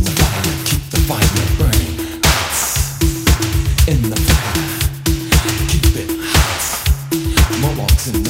in the fire. Keep hot. In the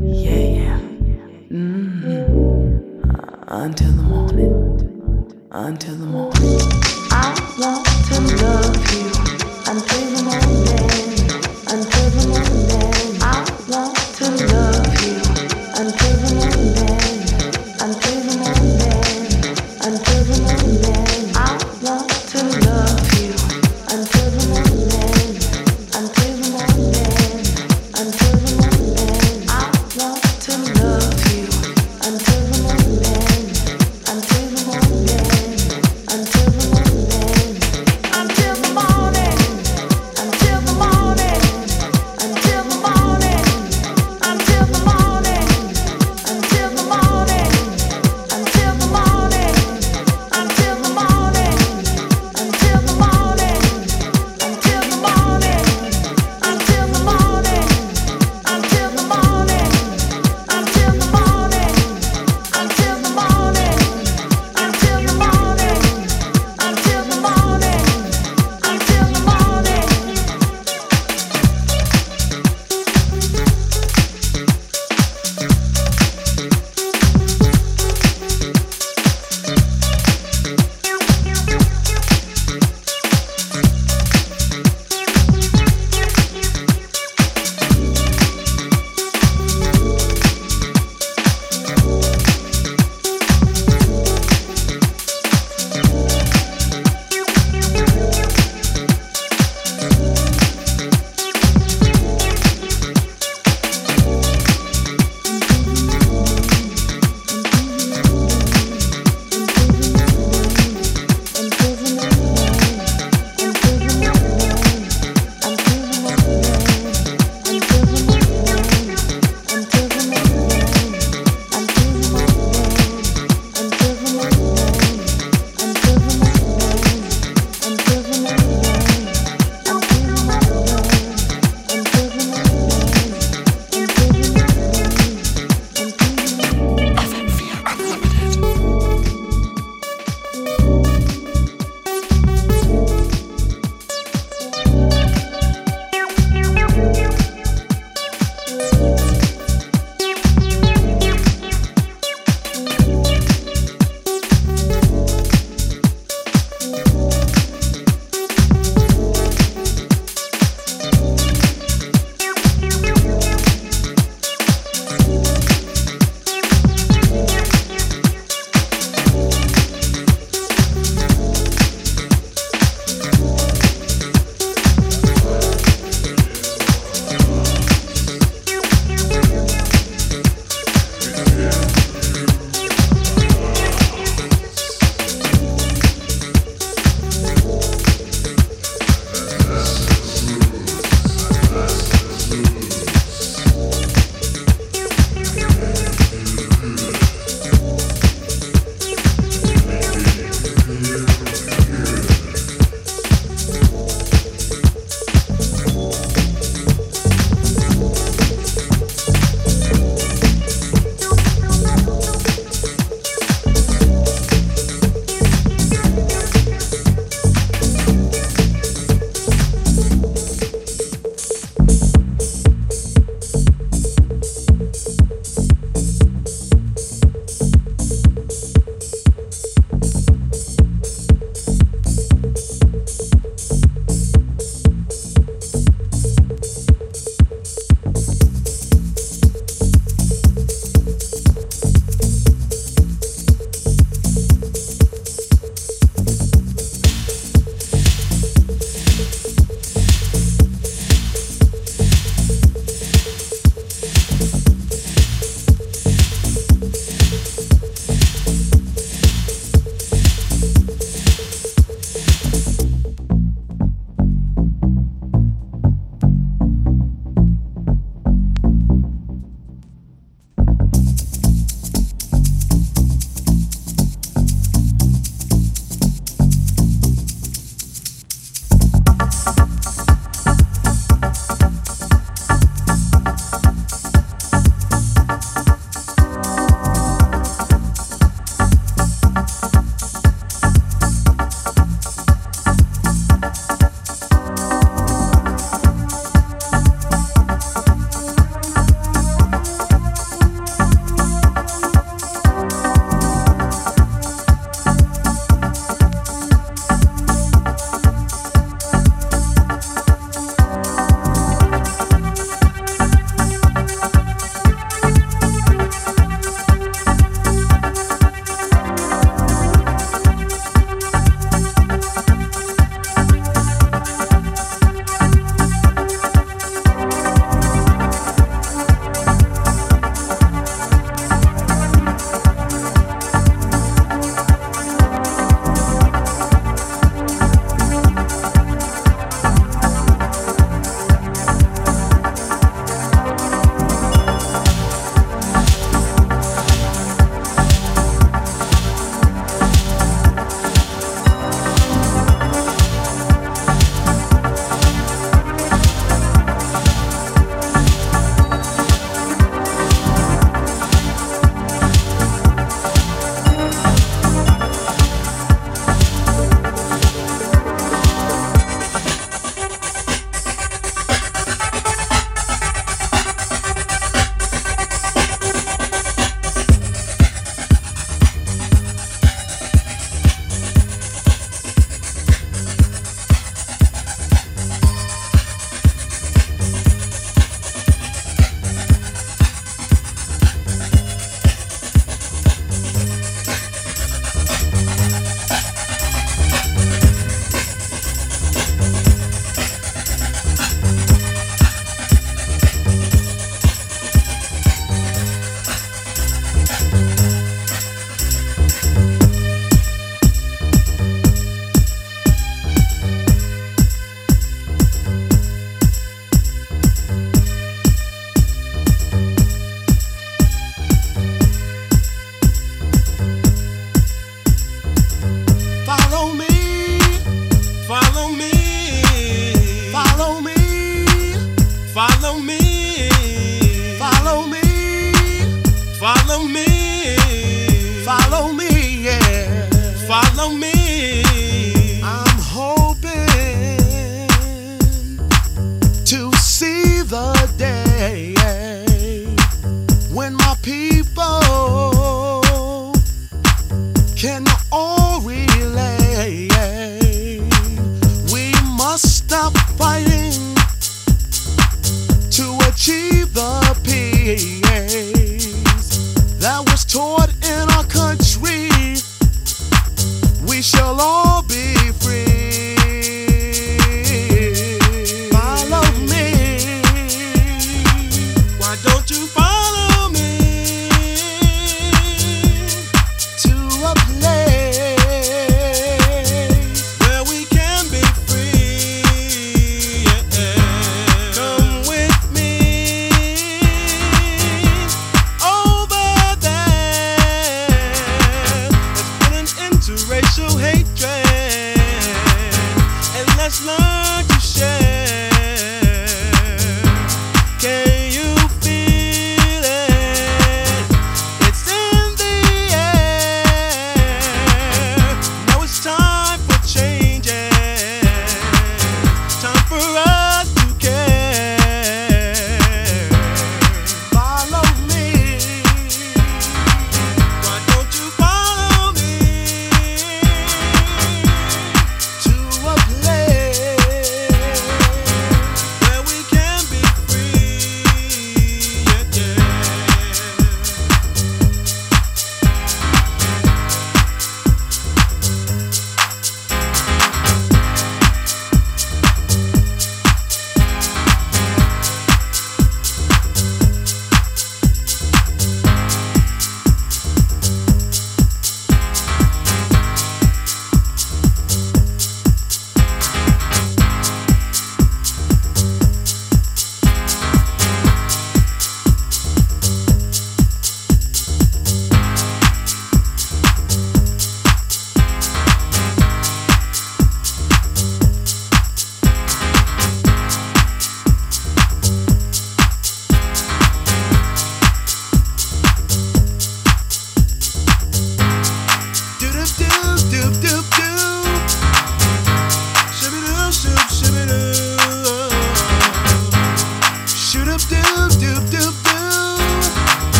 Yeah, yeah. Mm. Until the morning. Until the morning.